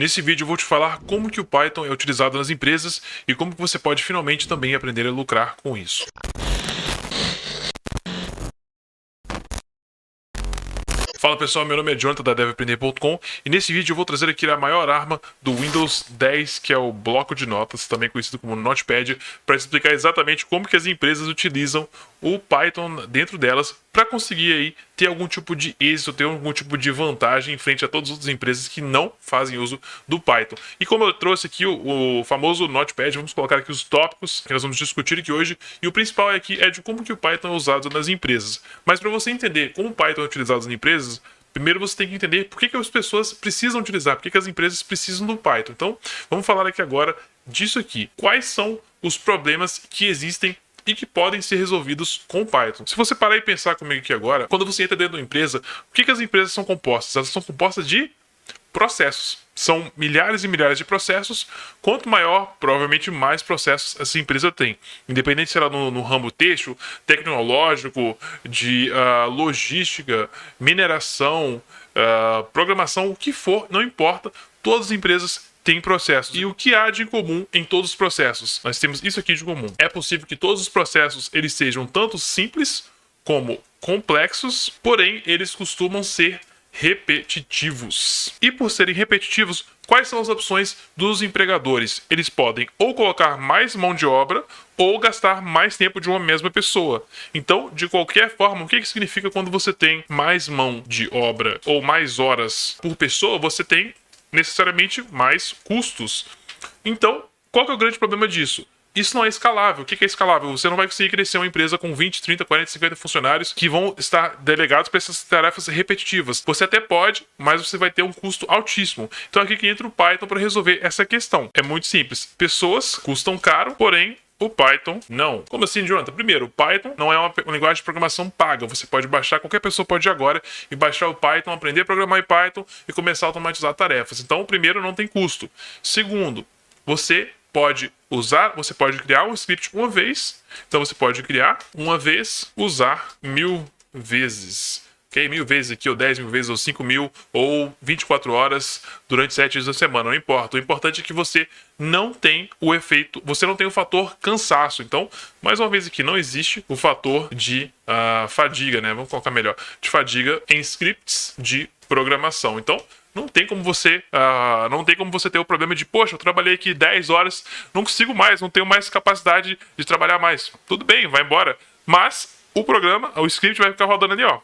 Nesse vídeo eu vou te falar como que o Python é utilizado nas empresas e como que você pode finalmente também aprender a lucrar com isso. Fala pessoal, meu nome é Jonathan da DevAprender.com e nesse vídeo eu vou trazer aqui a maior arma do Windows 10, que é o bloco de notas, também conhecido como Notepad, para explicar exatamente como que as empresas utilizam o Python dentro delas para conseguir aí ter algum tipo de êxito, ter algum tipo de vantagem em frente a todas as outras empresas que não fazem uso do Python. E como eu trouxe aqui o, o famoso Notepad, vamos colocar aqui os tópicos que nós vamos discutir aqui hoje, e o principal aqui é de como que o Python é usado nas empresas. Mas para você entender como o Python é utilizado nas empresas, primeiro você tem que entender por que, que as pessoas precisam utilizar, por que, que as empresas precisam do Python. Então, vamos falar aqui agora disso aqui. Quais são os problemas que existem e que podem ser resolvidos com Python. Se você parar e pensar comigo aqui agora, quando você entra dentro de uma empresa, o que, que as empresas são compostas? Elas são compostas de processos. São milhares e milhares de processos. Quanto maior, provavelmente mais processos essa empresa tem. Independente se ela no, no ramo texto, tecnológico, de uh, logística, mineração, uh, programação, o que for, não importa. Todas as empresas têm processos. E o que há de comum em todos os processos? Nós temos isso aqui de comum. É possível que todos os processos eles sejam tanto simples como complexos, porém eles costumam ser repetitivos. E por serem repetitivos, quais são as opções dos empregadores? Eles podem ou colocar mais mão de obra ou gastar mais tempo de uma mesma pessoa. Então, de qualquer forma, o que, que significa quando você tem mais mão de obra ou mais horas por pessoa? Você tem necessariamente mais custos. Então, qual que é o grande problema disso? Isso não é escalável. O que é escalável? Você não vai conseguir crescer uma empresa com 20, 30, 40, 50 funcionários que vão estar delegados para essas tarefas repetitivas. Você até pode, mas você vai ter um custo altíssimo. Então aqui que entra o Python para resolver essa questão. É muito simples. Pessoas custam caro, porém o Python não. Como assim, Jonathan? Primeiro, o Python não é uma, uma, linguagem de programação paga. Você pode baixar, qualquer pessoa pode ir agora e baixar o Python, aprender a programar em Python e começar a automatizar tarefas. Então, primeiro, não tem custo. Segundo, você pode usar, você pode criar um script uma vez. Então você pode criar uma vez, usar mil vezes. Mil vezes aqui, ou 10 mil vezes, ou 5 mil, ou 24 horas durante 7 dias da semana, não importa. O importante é que você não tem o efeito, você não tem o fator cansaço. Então, mais uma vez aqui, não existe o fator de uh, fadiga, né? Vamos colocar melhor, de fadiga em scripts de programação. Então, não tem como você uh, não tem como você ter o problema de poxa eu trabalhei aqui 10 horas não consigo mais não tenho mais capacidade de trabalhar mais tudo bem vai embora mas o programa o script vai ficar rodando ali ó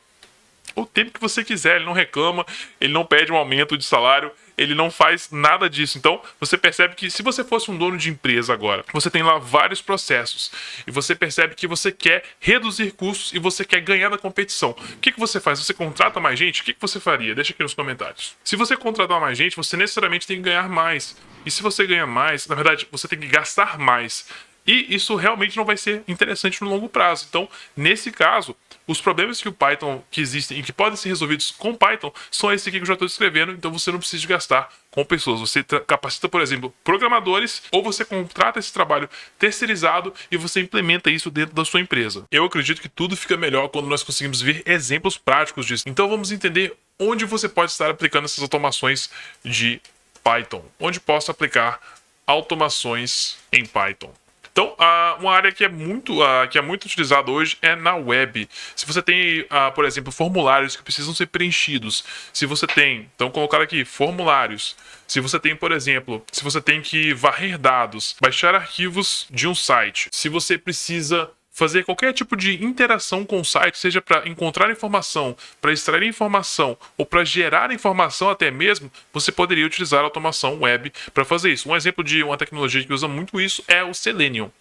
o tempo que você quiser ele não reclama ele não pede um aumento de salário ele não faz nada disso. Então, você percebe que se você fosse um dono de empresa agora, você tem lá vários processos e você percebe que você quer reduzir custos e você quer ganhar na competição. O que, que você faz? Você contrata mais gente? O que, que você faria? Deixa aqui nos comentários. Se você contratar mais gente, você necessariamente tem que ganhar mais. E se você ganha mais, na verdade, você tem que gastar mais. E isso realmente não vai ser interessante no longo prazo. Então, nesse caso, os problemas que o Python que existem e que podem ser resolvidos com Python são esses aqui que eu já estou descrevendo, então você não precisa gastar com pessoas. Você capacita, por exemplo, programadores ou você contrata esse trabalho terceirizado e você implementa isso dentro da sua empresa. Eu acredito que tudo fica melhor quando nós conseguimos ver exemplos práticos disso. Então vamos entender onde você pode estar aplicando essas automações de Python, onde posso aplicar automações em Python. Então, uma área que é muito, que é muito utilizada hoje é na web. Se você tem, por exemplo, formulários que precisam ser preenchidos, se você tem, então colocar aqui formulários. Se você tem, por exemplo, se você tem que varrer dados, baixar arquivos de um site, se você precisa fazer qualquer tipo de interação com o site, seja para encontrar informação, para extrair informação ou para gerar informação até mesmo, você poderia utilizar a automação web para fazer isso. Um exemplo de uma tecnologia que usa muito isso é o Selenium.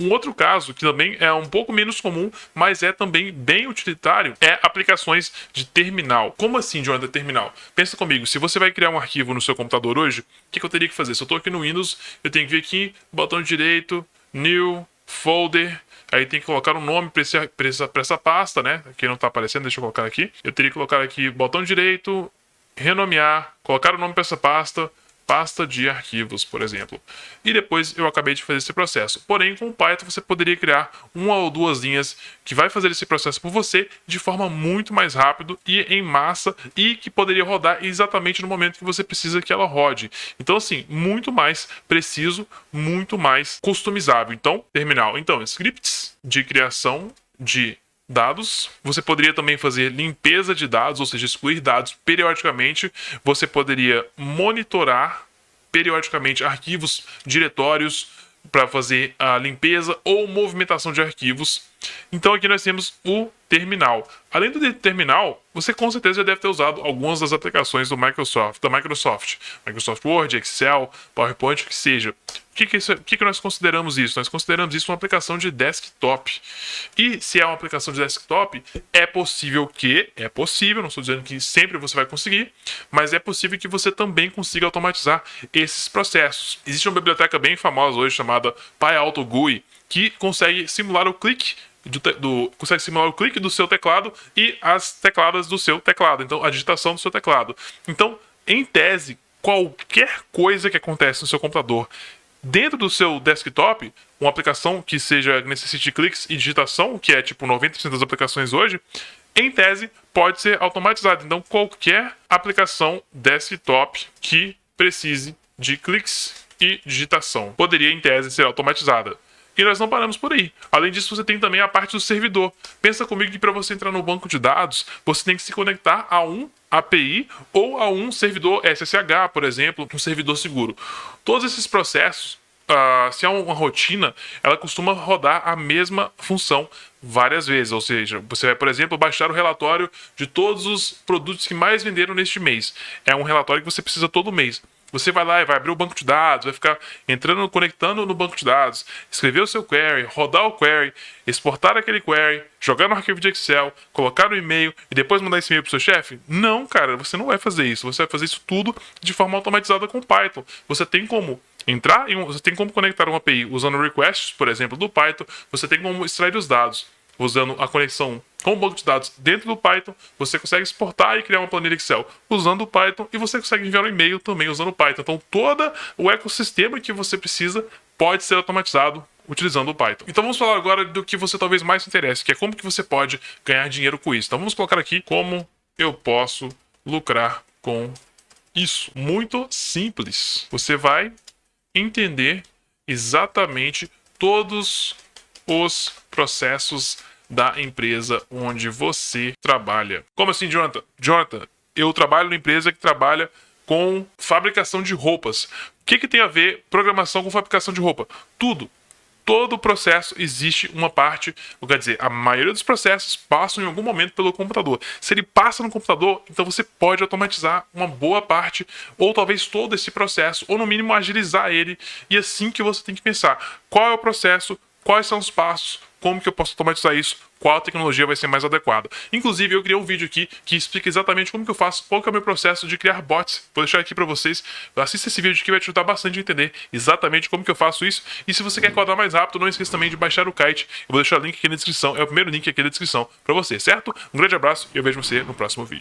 Um outro caso, que também é um pouco menos comum, mas é também bem utilitário, é aplicações de terminal. Como assim, Jonathan, terminal? Pensa comigo, se você vai criar um arquivo no seu computador hoje, o que, que eu teria que fazer? Se eu estou aqui no Windows, eu tenho que vir aqui, botão direito, New, Folder, Aí tem que colocar um nome para essa, essa pasta, né? Aqui não está aparecendo, deixa eu colocar aqui. Eu teria que colocar aqui botão direito, renomear, colocar o nome para essa pasta, pasta de arquivos, por exemplo. E depois eu acabei de fazer esse processo. Porém, com o Python você poderia criar uma ou duas linhas que vai fazer esse processo por você de forma muito mais rápido e em massa e que poderia rodar exatamente no momento que você precisa que ela rode. Então assim, muito mais preciso, muito mais customizável. Então, terminal. Então, scripts de criação de dados. Você poderia também fazer limpeza de dados, ou seja, excluir dados periodicamente. Você poderia monitorar periodicamente arquivos, diretórios para fazer a limpeza ou movimentação de arquivos. Então aqui nós temos o terminal. Além do terminal, você com certeza já deve ter usado algumas das aplicações do Microsoft, da Microsoft, Microsoft Word, Excel, PowerPoint, o que seja. Que, que, isso, o que, que nós consideramos isso? Nós consideramos isso uma aplicação de desktop. E se é uma aplicação de desktop, é possível que, é possível, não estou dizendo que sempre você vai conseguir, mas é possível que você também consiga automatizar esses processos. Existe uma biblioteca bem famosa hoje chamada PyAutoGUI, que consegue simular o clique do, do, consegue simular o clique do seu teclado e as tecladas do seu teclado, então a digitação do seu teclado. Então, em tese, qualquer coisa que acontece no seu computador dentro do seu desktop, uma aplicação que seja necessite cliques e digitação, que é tipo 90% das aplicações hoje, em tese pode ser automatizada. Então, qualquer aplicação desktop que precise de cliques e digitação poderia, em tese, ser automatizada. E nós não paramos por aí. Além disso, você tem também a parte do servidor. Pensa comigo que para você entrar no banco de dados, você tem que se conectar a um API ou a um servidor SSH, por exemplo, um servidor seguro. Todos esses processos, uh, se há uma rotina, ela costuma rodar a mesma função várias vezes. Ou seja, você vai, por exemplo, baixar o relatório de todos os produtos que mais venderam neste mês. É um relatório que você precisa todo mês. Você vai lá e vai abrir o banco de dados, vai ficar entrando, conectando no banco de dados, escrever o seu query, rodar o query, exportar aquele query, jogar no arquivo de Excel, colocar no e-mail e depois mandar esse e-mail para o seu chefe? Não, cara, você não vai fazer isso. Você vai fazer isso tudo de forma automatizada com Python. Você tem como entrar, em um, você tem como conectar uma API usando requests, por exemplo, do Python, você tem como extrair os dados usando a conexão com o banco de dados dentro do Python, você consegue exportar e criar uma planilha Excel usando o Python e você consegue enviar um e-mail também usando o Python. Então, todo o ecossistema que você precisa pode ser automatizado utilizando o Python. Então vamos falar agora do que você talvez mais se interesse, que é como que você pode ganhar dinheiro com isso. Então vamos colocar aqui como eu posso lucrar com isso. Muito simples. Você vai entender exatamente todos os processos da empresa onde você trabalha. Como assim, Jonathan? Jonathan, eu trabalho numa empresa que trabalha com fabricação de roupas. O que, que tem a ver programação com fabricação de roupa? Tudo. Todo o processo existe uma parte, quer dizer, a maioria dos processos passam em algum momento pelo computador. Se ele passa no computador, então você pode automatizar uma boa parte, ou talvez todo esse processo, ou no mínimo agilizar ele. E é assim que você tem que pensar: qual é o processo, quais são os passos, como que eu posso automatizar isso, qual tecnologia vai ser mais adequada. Inclusive, eu criei um vídeo aqui que explica exatamente como que eu faço, qual que é o meu processo de criar bots. Vou deixar aqui para vocês. Assista esse vídeo que vai te ajudar bastante a entender exatamente como que eu faço isso. E se você quer codar mais rápido, não esqueça também de baixar o Kite. Eu vou deixar o link aqui na descrição, é o primeiro link aqui na descrição para você, certo? Um grande abraço e eu vejo você no próximo vídeo.